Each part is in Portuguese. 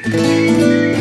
Bem-vindos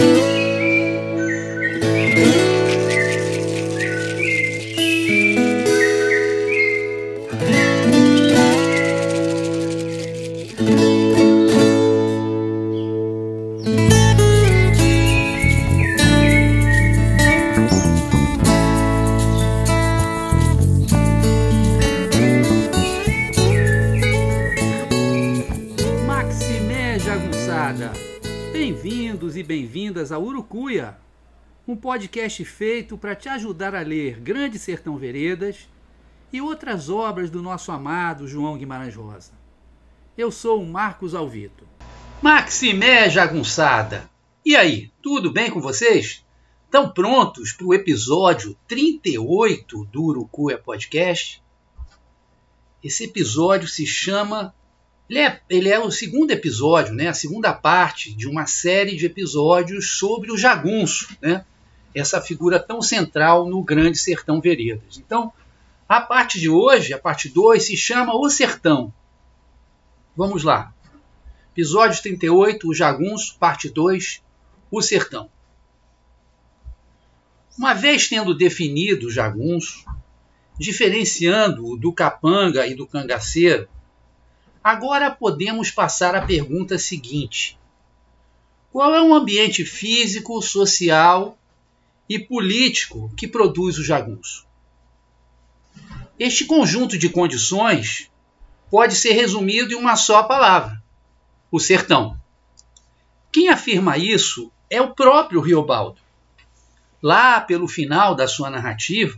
podcast feito para te ajudar a ler Grande Sertão Veredas e outras obras do nosso amado João Guimarães Rosa. Eu sou o Marcos Alvito. Maximé Jagunçada! E aí, tudo bem com vocês? Estão prontos para o episódio 38 do Urucuia Podcast? Esse episódio se chama ele é, ele é o segundo episódio, né, a segunda parte de uma série de episódios sobre o jagunço, né, essa figura tão central no Grande Sertão Veredas. Então, a parte de hoje, a parte 2, se chama O Sertão. Vamos lá. Episódio 38, O Jagunço, parte 2, O Sertão. Uma vez tendo definido o jagunço, diferenciando-o do capanga e do cangaceiro, Agora podemos passar à pergunta seguinte: qual é o ambiente físico, social e político que produz o jagunço? Este conjunto de condições pode ser resumido em uma só palavra: o sertão. Quem afirma isso é o próprio Riobaldo. Lá pelo final da sua narrativa,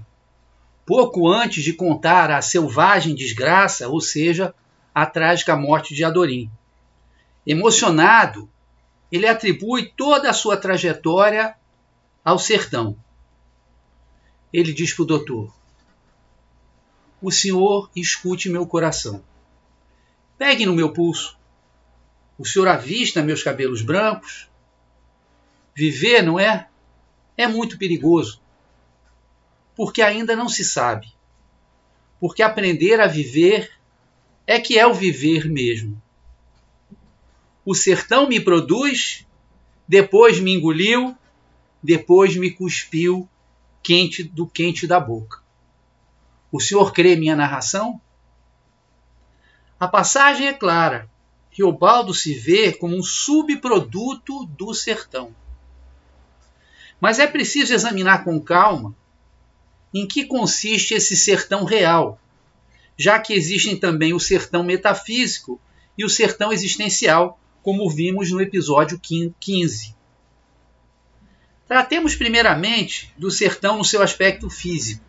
pouco antes de contar a selvagem desgraça, ou seja, a trágica morte de Adorim. Emocionado, ele atribui toda a sua trajetória ao sertão. Ele diz para o doutor: O senhor escute meu coração. Pegue no meu pulso. O senhor avista meus cabelos brancos? Viver, não é? É muito perigoso. Porque ainda não se sabe. Porque aprender a viver é que é o viver mesmo. O sertão me produz, depois me engoliu, depois me cuspiu quente do quente da boca. O senhor crê minha narração? A passagem é clara. Riobaldo se vê como um subproduto do sertão. Mas é preciso examinar com calma em que consiste esse sertão real, já que existem também o sertão metafísico e o sertão existencial, como vimos no episódio 15. Tratemos primeiramente do sertão no seu aspecto físico.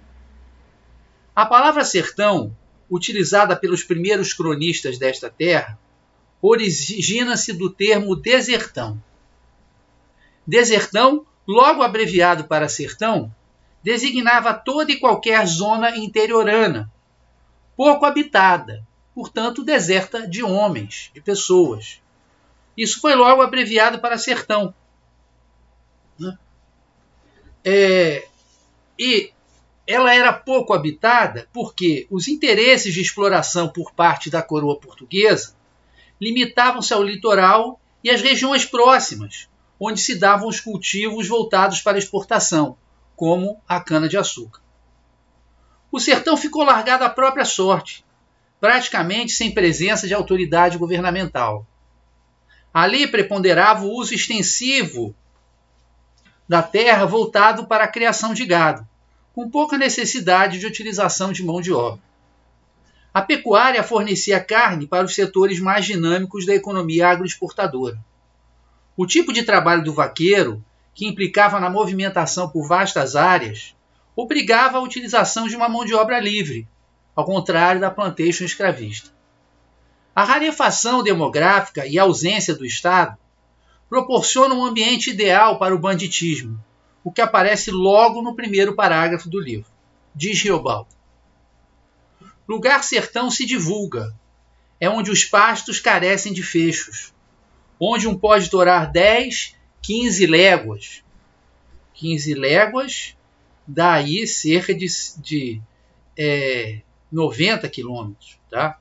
A palavra sertão, utilizada pelos primeiros cronistas desta terra, origina-se do termo desertão. Desertão, logo abreviado para sertão, designava toda e qualquer zona interiorana, pouco habitada, portanto deserta de homens, de pessoas. Isso foi logo abreviado para sertão. É, e ela era pouco habitada porque os interesses de exploração por parte da coroa portuguesa limitavam-se ao litoral e às regiões próximas, onde se davam os cultivos voltados para exportação, como a cana-de-açúcar o sertão ficou largado à própria sorte, praticamente sem presença de autoridade governamental. Ali preponderava o uso extensivo da terra voltado para a criação de gado, com pouca necessidade de utilização de mão de obra. A pecuária fornecia carne para os setores mais dinâmicos da economia agroexportadora. O tipo de trabalho do vaqueiro, que implicava na movimentação por vastas áreas, obrigava a utilização de uma mão de obra livre, ao contrário da plantation escravista. A rarefação demográfica e a ausência do Estado proporcionam um ambiente ideal para o banditismo, o que aparece logo no primeiro parágrafo do livro. Diz Riobaldo. Lugar sertão se divulga, é onde os pastos carecem de fechos, onde um pode torar 10, 15 léguas. 15 léguas daí cerca de, de é, 90 quilômetros, tá?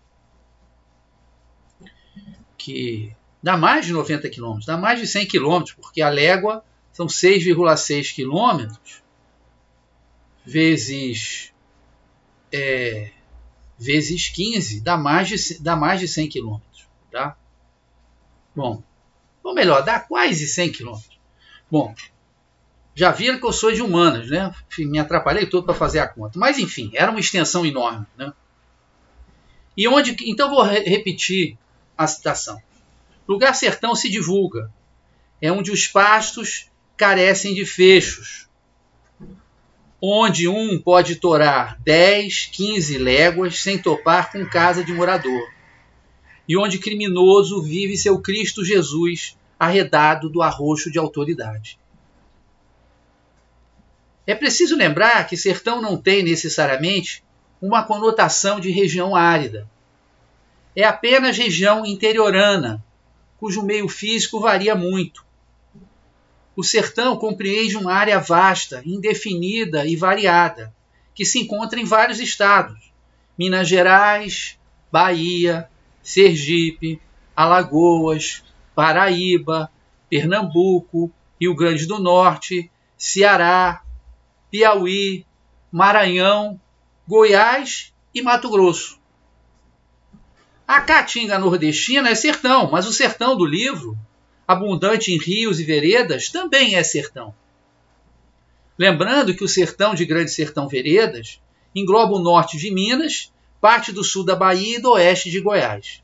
Que Dá mais de 90 quilômetros, dá mais de 100 quilômetros, porque a légua são 6,6 quilômetros vezes é, vezes 15 dá mais de, dá mais de 100 quilômetros. Tá? Bom, ou melhor, dá quase 100 quilômetros. Bom, já viram que eu sou de humanas, né? Me atrapalhei todo para fazer a conta. Mas enfim, era uma extensão enorme. Né? E onde. Então vou re repetir a citação. Lugar sertão se divulga. É onde os pastos carecem de fechos. Onde um pode torar 10, 15 léguas sem topar com casa de morador. E onde criminoso vive seu Cristo Jesus arredado do arroxo de autoridade. É preciso lembrar que sertão não tem necessariamente uma conotação de região árida. É apenas região interiorana, cujo meio físico varia muito. O sertão compreende uma área vasta, indefinida e variada, que se encontra em vários estados: Minas Gerais, Bahia, Sergipe, Alagoas, Paraíba, Pernambuco, Rio Grande do Norte, Ceará, Piauí, Maranhão, Goiás e Mato Grosso. A caatinga nordestina é sertão, mas o sertão do livro, abundante em rios e veredas, também é sertão. Lembrando que o sertão de Grande Sertão Veredas engloba o norte de Minas, parte do sul da Bahia e do oeste de Goiás.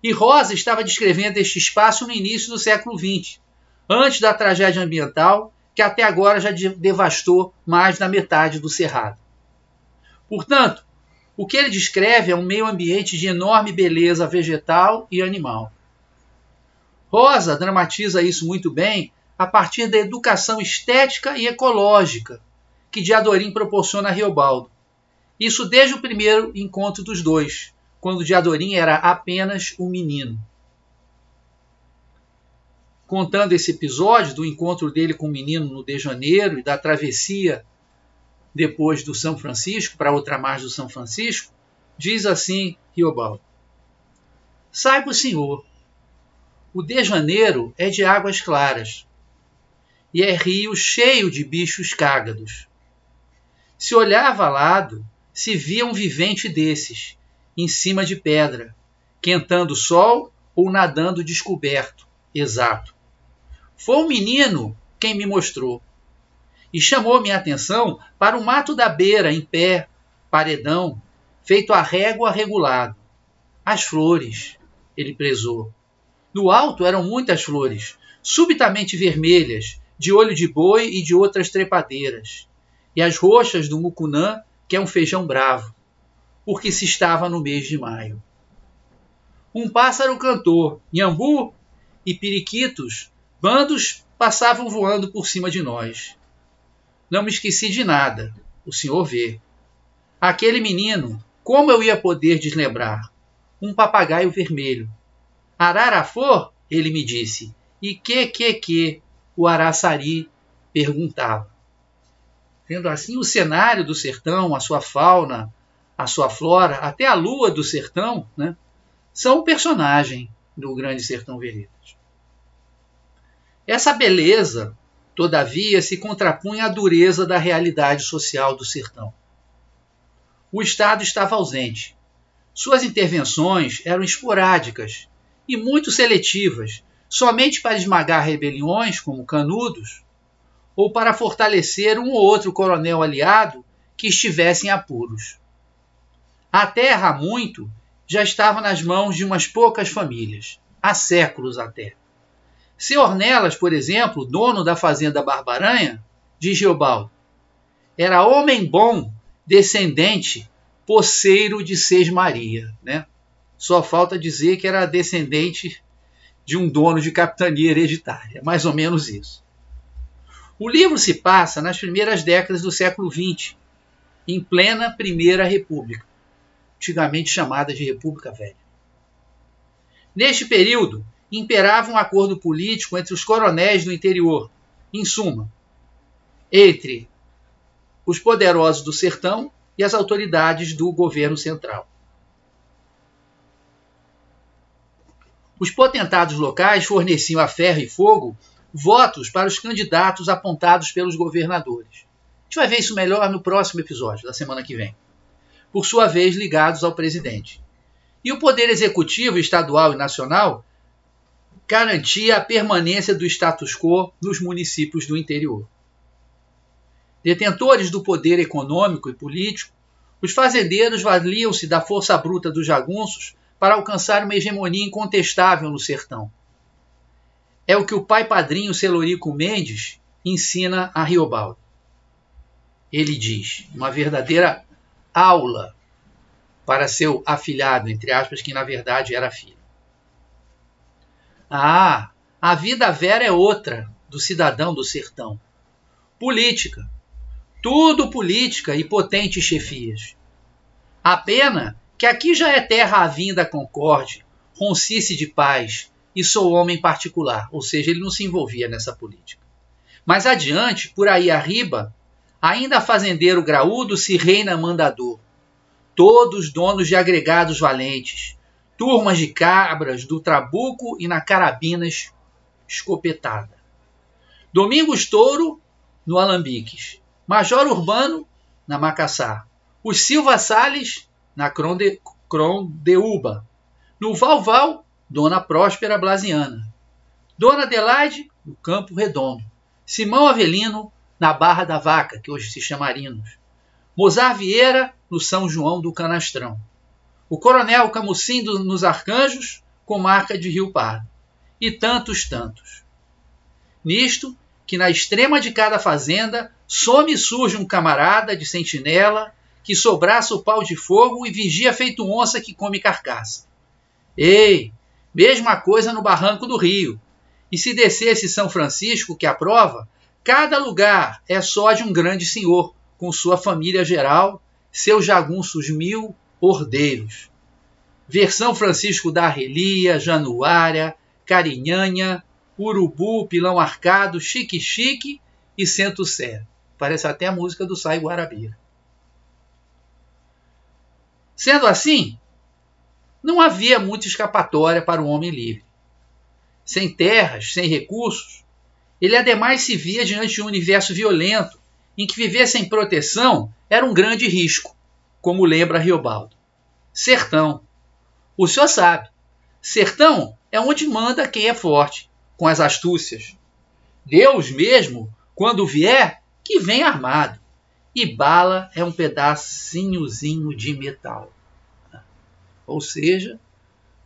E Rosa estava descrevendo este espaço no início do século XX, antes da tragédia ambiental que até agora já devastou mais da metade do cerrado. Portanto, o que ele descreve é um meio ambiente de enorme beleza vegetal e animal. Rosa dramatiza isso muito bem a partir da educação estética e ecológica que Diadorim proporciona a Riobaldo. Isso desde o primeiro encontro dos dois, quando Diadorim era apenas um menino contando esse episódio do encontro dele com o menino no de Janeiro e da travessia depois do São Francisco para outra margem do São Francisco, diz assim Riobaldo: Saiba o senhor, o de Janeiro é de águas claras e é rio cheio de bichos cágados. Se olhava lado, se via um vivente desses, em cima de pedra, quentando sol ou nadando descoberto, exato. Foi um menino quem me mostrou. E chamou minha atenção para o mato da beira, em pé, paredão, feito a régua regulado. As flores, ele prezou. No alto eram muitas flores, subitamente vermelhas, de olho de boi e de outras trepadeiras, e as roxas do mucunã, que é um feijão bravo, porque se estava no mês de maio. Um pássaro cantou, nhambu e periquitos Bandos passavam voando por cima de nós. Não me esqueci de nada, o senhor vê. Aquele menino, como eu ia poder deslembrar? Um papagaio vermelho. Ararafor? Ele me disse. E que, que, que? O araçari perguntava. Vendo assim o cenário do sertão, a sua fauna, a sua flora, até a lua do sertão, né, são um personagem do Grande Sertão Veredas. Essa beleza, todavia, se contrapunha à dureza da realidade social do sertão. O Estado estava ausente. Suas intervenções eram esporádicas e muito seletivas, somente para esmagar rebeliões, como Canudos, ou para fortalecer um ou outro coronel aliado que estivesse em apuros. A terra, há muito, já estava nas mãos de umas poucas famílias, há séculos até. Seu Ornelas, por exemplo, dono da fazenda Barbaranha, de Geobaldo, era homem bom, descendente, poceiro de Sesmaria. Né? Só falta dizer que era descendente de um dono de capitania hereditária, mais ou menos isso. O livro se passa nas primeiras décadas do século XX, em plena Primeira República, antigamente chamada de República Velha. Neste período, imperava um acordo político entre os coronéis do interior, em suma, entre os poderosos do sertão e as autoridades do governo central. Os potentados locais forneciam a ferro e fogo votos para os candidatos apontados pelos governadores. A gente vai ver isso melhor no próximo episódio, da semana que vem. Por sua vez, ligados ao presidente. E o poder executivo estadual e nacional garantia a permanência do status quo nos municípios do interior. Detentores do poder econômico e político, os fazendeiros valiam-se da força bruta dos jagunços para alcançar uma hegemonia incontestável no sertão. É o que o pai padrinho Celorico Mendes ensina a Riobaldo. Ele diz, uma verdadeira aula para seu afilhado, entre aspas, que na verdade era filho. Ah, a vida vera é outra do cidadão do sertão. Política. Tudo política e potentes chefias. A pena que aqui já é terra vinda concorde, roncice de paz, e sou homem particular, ou seja, ele não se envolvia nessa política. Mais adiante, por aí arriba, ainda fazendeiro graúdo se reina mandador, todos donos de agregados valentes, turmas de cabras do trabuco e na carabinas escopetada. Domingos Touro no Alambiques, Major Urbano na Macassar, os Silva Sales na Cronde, Crondeúba, no Valval, Dona Próspera Blasiana, Dona Adelaide no Campo Redondo, Simão Avelino na Barra da Vaca, que hoje se chama Arinos, Mozar Vieira no São João do Canastrão, o coronel Camusim nos Arcanjos, com marca de Rio Pardo, e tantos, tantos. Nisto, que na extrema de cada fazenda, some e surge um camarada de sentinela que sobraça o pau de fogo e vigia feito onça que come carcaça. Ei, mesma coisa no barranco do rio. E se descesse São Francisco, que aprova, cada lugar é só de um grande senhor, com sua família geral, seus jagunços mil, ordeiros. Versão Francisco da Arrelia, Januária, Carinhanha, Urubu, Pilão Arcado, Chique Chique e Sento Sé. Parece até a música do Sai Guarabira. Sendo assim, não havia muita escapatória para o homem livre. Sem terras, sem recursos, ele ademais se via diante de um universo violento em que viver sem proteção era um grande risco como lembra Riobaldo. Sertão. O senhor sabe. Sertão é onde manda quem é forte, com as astúcias. Deus mesmo, quando vier, que vem armado. E bala é um pedacinhozinho de metal. Ou seja,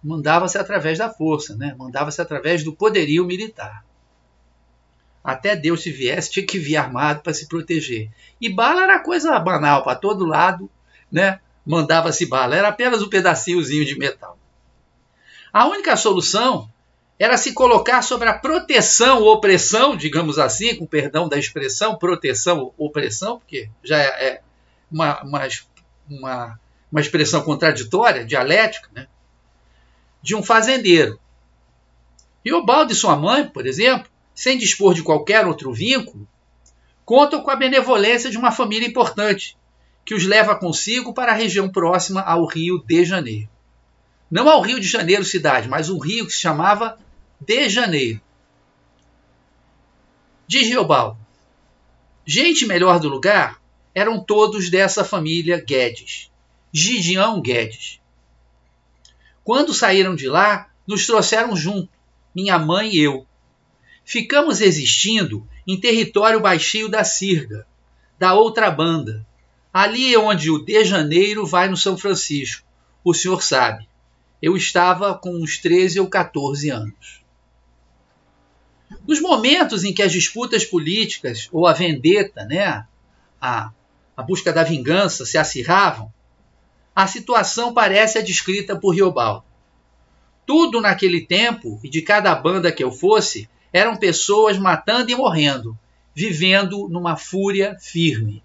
mandava-se através da força, né? mandava-se através do poderio militar. Até Deus se viesse, tinha que vir armado para se proteger. E bala era coisa banal, para todo lado, né, mandava-se bala, era apenas um pedacinhozinho de metal. A única solução era se colocar sobre a proteção ou opressão, digamos assim, com perdão da expressão, proteção ou opressão, porque já é, é uma, uma, uma, uma expressão contraditória, dialética, né? de um fazendeiro. E o Balde e sua mãe, por exemplo, sem dispor de qualquer outro vínculo, contam com a benevolência de uma família importante, que os leva consigo para a região próxima ao Rio de Janeiro. Não ao Rio de Janeiro cidade, mas um rio que se chamava de Janeiro. Diz Riobaldo, gente melhor do lugar eram todos dessa família Guedes, Gideão Guedes. Quando saíram de lá, nos trouxeram junto, minha mãe e eu. Ficamos existindo em território baixio da Sirga, da outra banda, Ali é onde o de Janeiro vai no São Francisco. O senhor sabe. Eu estava com uns 13 ou 14 anos. Nos momentos em que as disputas políticas ou a vendetta, né, a, a busca da vingança se acirravam, a situação parece a descrita por Riobaldo. Tudo naquele tempo, e de cada banda que eu fosse, eram pessoas matando e morrendo, vivendo numa fúria firme.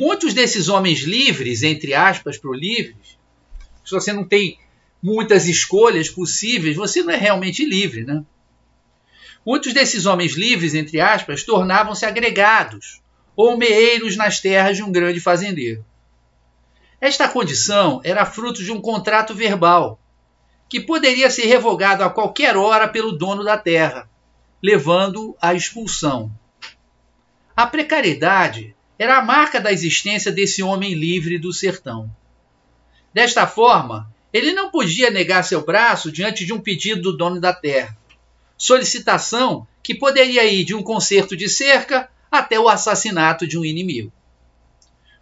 Muitos desses homens livres, entre aspas, pro livres, se você não tem muitas escolhas possíveis, você não é realmente livre, né? Muitos desses homens livres, entre aspas, tornavam-se agregados ou meeiros nas terras de um grande fazendeiro. Esta condição era fruto de um contrato verbal, que poderia ser revogado a qualquer hora pelo dono da terra, levando à expulsão. A precariedade era a marca da existência desse homem livre do sertão. Desta forma, ele não podia negar seu braço diante de um pedido do dono da terra, solicitação que poderia ir de um conserto de cerca até o assassinato de um inimigo.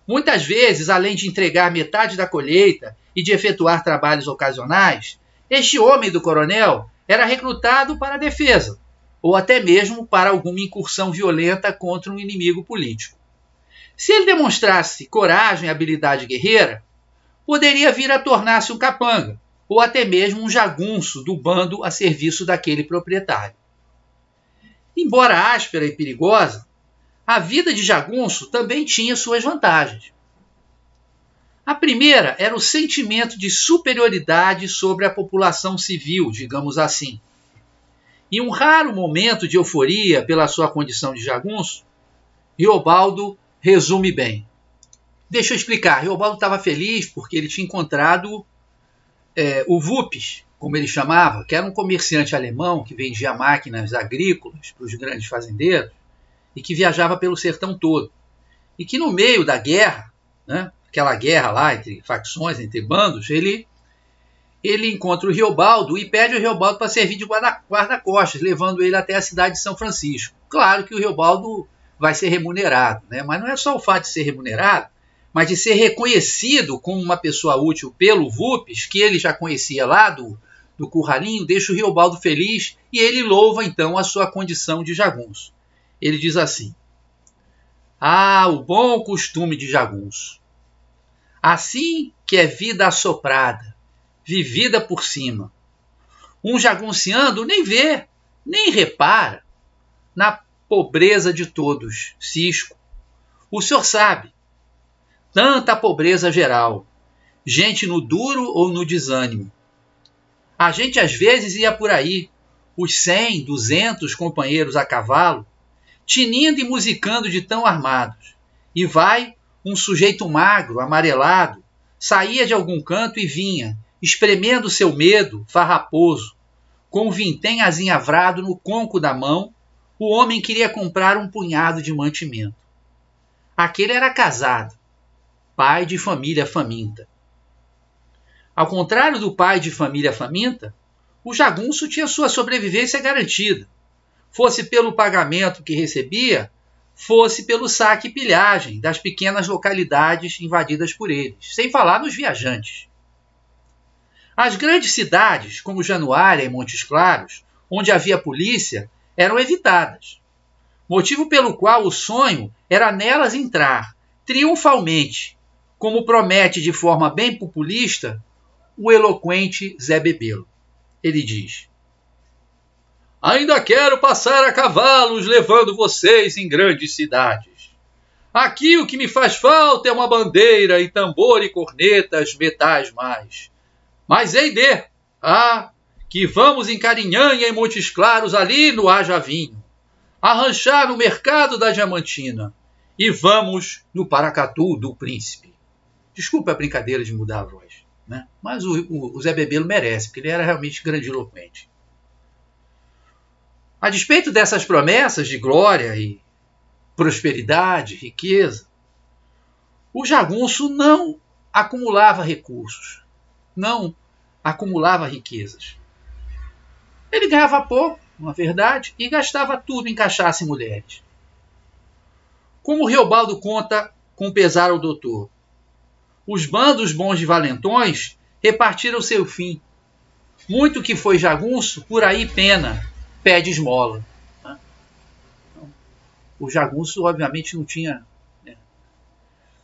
Muitas vezes, além de entregar metade da colheita e de efetuar trabalhos ocasionais, este homem do coronel era recrutado para a defesa, ou até mesmo para alguma incursão violenta contra um inimigo político. Se ele demonstrasse coragem e habilidade guerreira, poderia vir a tornar-se um capanga, ou até mesmo um jagunço do bando a serviço daquele proprietário. Embora áspera e perigosa, a vida de jagunço também tinha suas vantagens. A primeira era o sentimento de superioridade sobre a população civil, digamos assim. Em um raro momento de euforia pela sua condição de jagunço, Riobaldo resume bem. Deixa eu explicar. Riobaldo estava feliz porque ele tinha encontrado é, o Vupes, como ele chamava, que era um comerciante alemão que vendia máquinas agrícolas para os grandes fazendeiros e que viajava pelo sertão todo. E que no meio da guerra, né, aquela guerra lá entre facções, entre bandos, ele ele encontra o Riobaldo e pede o Riobaldo para servir de guarda-costas, levando ele até a cidade de São Francisco. Claro que o Riobaldo vai ser remunerado, né? mas não é só o fato de ser remunerado, mas de ser reconhecido como uma pessoa útil pelo VUPES, que ele já conhecia lá do, do Curralinho, deixa o Riobaldo feliz e ele louva então a sua condição de jagunço. Ele diz assim: Ah, o bom costume de jagunço. Assim que é vida assoprada, vivida por cima. Um jagunciando nem vê, nem repara na pobreza de todos, cisco. O senhor sabe, tanta pobreza geral, gente no duro ou no desânimo. A gente às vezes ia por aí, os cem, duzentos companheiros a cavalo, tinindo e musicando de tão armados, e vai um sujeito magro, amarelado, saía de algum canto e vinha, espremendo seu medo, farraposo. Com o vintém azinhavrado no conco da mão, o homem queria comprar um punhado de mantimento. Aquele era casado, pai de família faminta. Ao contrário do pai de família faminta, o jagunço tinha sua sobrevivência garantida, fosse pelo pagamento que recebia fosse pelo saque e pilhagem das pequenas localidades invadidas por eles, sem falar nos viajantes. As grandes cidades, como Januária e Montes Claros, onde havia polícia, eram evitadas, motivo pelo qual o sonho era nelas entrar triunfalmente, como promete de forma bem populista o eloquente Zé Bebelo. Ele diz: Ainda quero passar a cavalos levando vocês em grandes cidades. Aqui o que me faz falta é uma bandeira e tambor e cornetas, metais mais. Mas hei de, ah, que vamos em Carinhanha e Montes Claros ali no Haja Vinho, arranchar no mercado da Diamantina e vamos no Paracatu do Príncipe. Desculpe a brincadeira de mudar a voz, né? mas o, o, o Zé Bebelo merece, porque ele era realmente grandiloquente. A despeito dessas promessas de glória e prosperidade, riqueza, o jagunço não acumulava recursos, não acumulava riquezas. Ele ganhava pouco, na verdade, e gastava tudo em cachaça e mulheres. Como o Riobaldo conta com pesar ao doutor, os bandos bons de valentões repartiram seu fim. Muito que foi jagunço, por aí pena, pede esmola. Né? Então, o jagunço, obviamente, não tinha, né?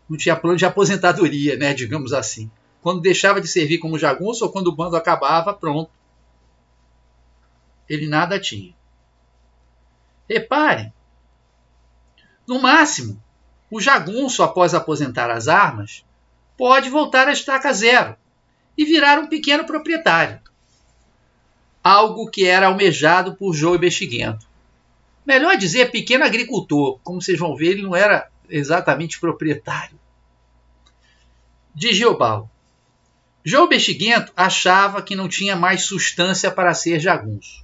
não tinha plano de aposentadoria, né, digamos assim. Quando deixava de servir como jagunço ou quando o bando acabava, pronto. Ele nada tinha. Reparem, no máximo, o jagunço, após aposentar as armas, pode voltar à estaca zero e virar um pequeno proprietário algo que era almejado por João Bexiguento. Melhor dizer, pequeno agricultor. Como vocês vão ver, ele não era exatamente proprietário. De Geobal. João Bexiguento achava que não tinha mais substância para ser jagunço.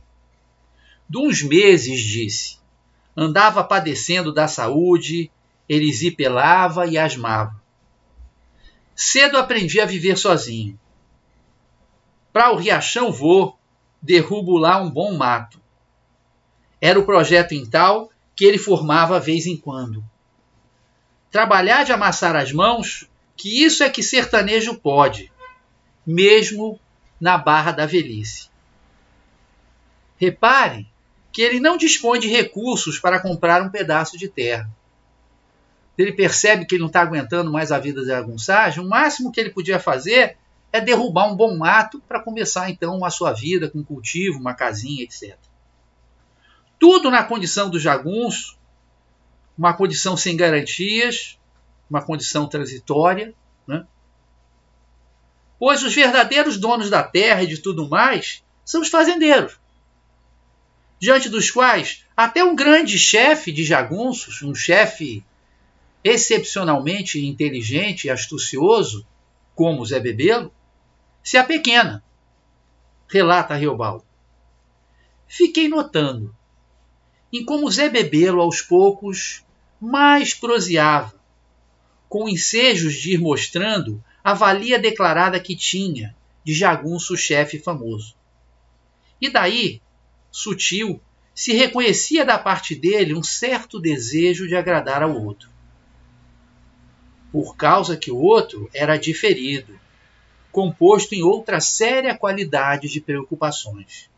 De uns meses, disse, andava padecendo da saúde, erisipelava e asmava. Cedo aprendi a viver sozinho. Para o Riachão vou, derrubo lá um bom mato. Era o projeto em tal que ele formava vez em quando. Trabalhar de amassar as mãos, que isso é que sertanejo pode mesmo na barra da velhice. Repare que ele não dispõe de recursos para comprar um pedaço de terra. Ele percebe que ele não está aguentando mais a vida de agunçagem, o máximo que ele podia fazer é derrubar um bom mato para começar então a sua vida com cultivo, uma casinha, etc. Tudo na condição do jagunço, uma condição sem garantias, uma condição transitória, né? pois os verdadeiros donos da terra e de tudo mais são os fazendeiros, diante dos quais até um grande chefe de jagunços, um chefe excepcionalmente inteligente e astucioso, como Zé Bebelo, se apequena, relata Riobaldo. Fiquei notando em como Zé Bebelo, aos poucos, mais proseava, com ensejos de ir mostrando a valia declarada que tinha de jagunço chefe famoso. E daí, sutil, se reconhecia da parte dele um certo desejo de agradar ao outro. Por causa que o outro era diferido, composto em outra séria qualidade de preocupações.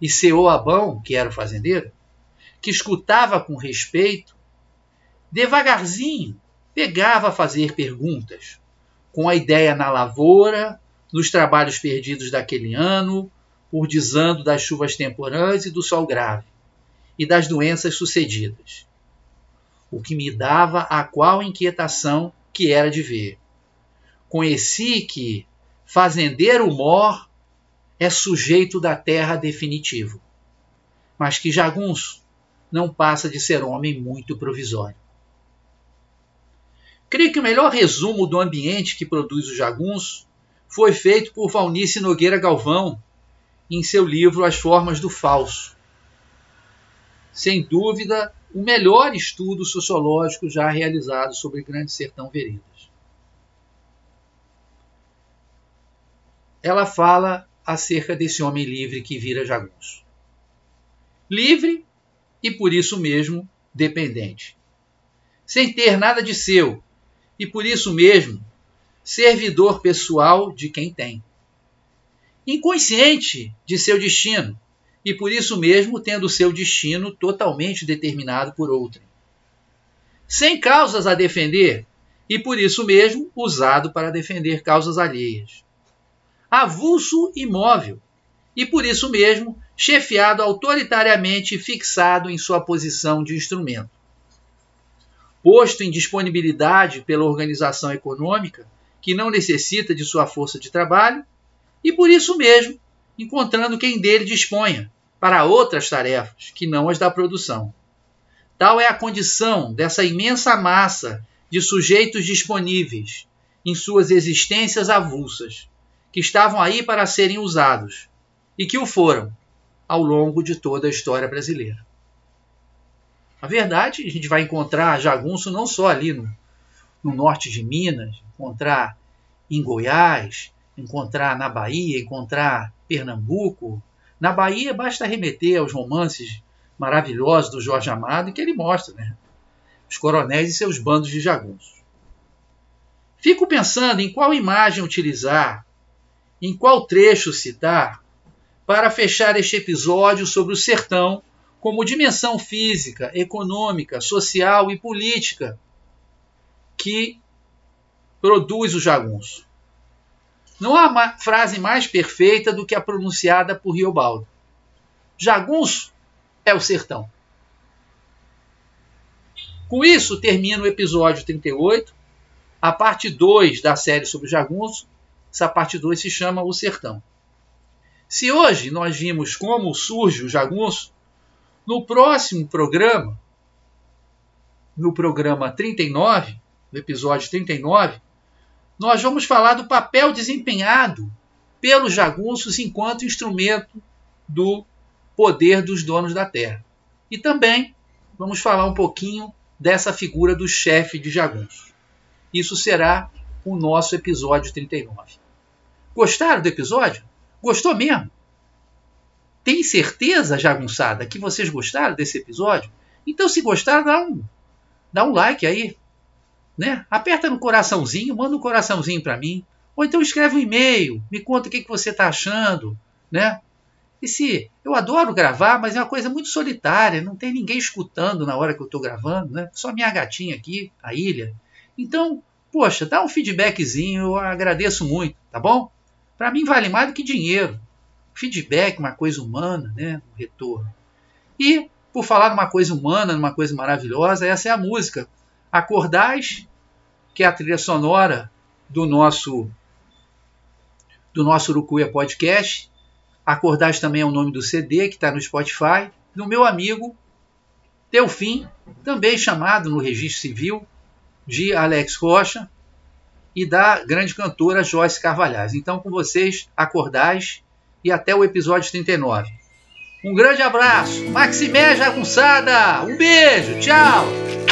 E seu Abão, que era o fazendeiro, que escutava com respeito, devagarzinho pegava a fazer perguntas, com a ideia na lavoura, nos trabalhos perdidos daquele ano, por desando das chuvas temporãs e do sol grave, e das doenças sucedidas. O que me dava a qual inquietação que era de ver. Conheci que fazendeiro mor é sujeito da terra definitivo, mas que jagunço não passa de ser homem muito provisório. Creio que o melhor resumo do ambiente que produz o jagunço foi feito por Valnice Nogueira Galvão em seu livro As Formas do Falso. Sem dúvida, o melhor estudo sociológico já realizado sobre Grande Sertão Veredas. Ela fala acerca desse homem livre que vira jagunço. Livre e por isso mesmo dependente. Sem ter nada de seu, e por isso mesmo servidor pessoal de quem tem. Inconsciente de seu destino e por isso mesmo tendo seu destino totalmente determinado por outrem. Sem causas a defender e por isso mesmo usado para defender causas alheias. Avulso imóvel e por isso mesmo chefiado autoritariamente fixado em sua posição de instrumento posto em disponibilidade pela organização econômica, que não necessita de sua força de trabalho, e por isso mesmo encontrando quem dele disponha para outras tarefas que não as da produção. Tal é a condição dessa imensa massa de sujeitos disponíveis em suas existências avulsas, que estavam aí para serem usados e que o foram ao longo de toda a história brasileira. A verdade, a gente vai encontrar jagunço não só ali no, no norte de Minas, encontrar em Goiás, encontrar na Bahia, encontrar Pernambuco. Na Bahia basta remeter aos romances maravilhosos do Jorge Amado que ele mostra, né? Os coronéis e seus bandos de jagunços. Fico pensando em qual imagem utilizar, em qual trecho citar, para fechar este episódio sobre o sertão como dimensão física, econômica, social e política que produz o jagunço. Não há frase mais perfeita do que a pronunciada por Riobaldo. Jagunço é o sertão. Com isso, termina o episódio 38, a parte 2 da série sobre jagunço. Essa parte 2 se chama O Sertão. Se hoje nós vimos como surge o jagunço, no próximo programa, no programa 39, no episódio 39, nós vamos falar do papel desempenhado pelos jagunços enquanto instrumento do poder dos donos da terra. E também vamos falar um pouquinho dessa figura do chefe de jagunços. Isso será o nosso episódio 39. Gostaram do episódio? Gostou mesmo? Tem certeza, jagunçada, que vocês gostaram desse episódio? Então, se gostaram, dá um, dá um like aí. Né? Aperta no coraçãozinho, manda um coraçãozinho para mim. Ou então escreve um e-mail, me conta o que, que você está achando. Né? E se eu adoro gravar, mas é uma coisa muito solitária, não tem ninguém escutando na hora que eu estou gravando, né? Só minha gatinha aqui, a ilha. Então, poxa, dá um feedbackzinho, eu agradeço muito, tá bom? Para mim vale mais do que dinheiro. Feedback, uma coisa humana, né? Um retorno. E, por falar numa coisa humana, numa coisa maravilhosa, essa é a música. Acordais, que é a trilha sonora do nosso do nosso Urucuia Podcast. Acordais também é o nome do CD que está no Spotify. Do meu amigo Delfim, também chamado no registro civil de Alex Rocha e da grande cantora Joyce Carvalhais. Então, com vocês, acordais e até o episódio 39. Um grande abraço, Maximé Jagunçada, um beijo, tchau!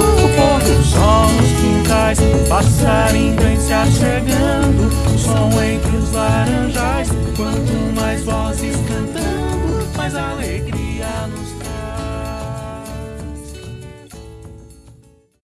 pôr do sol nos quintais, passarinho vem se achegando, som entre os laranjais. Quanto mais vozes cantando, mais alegria.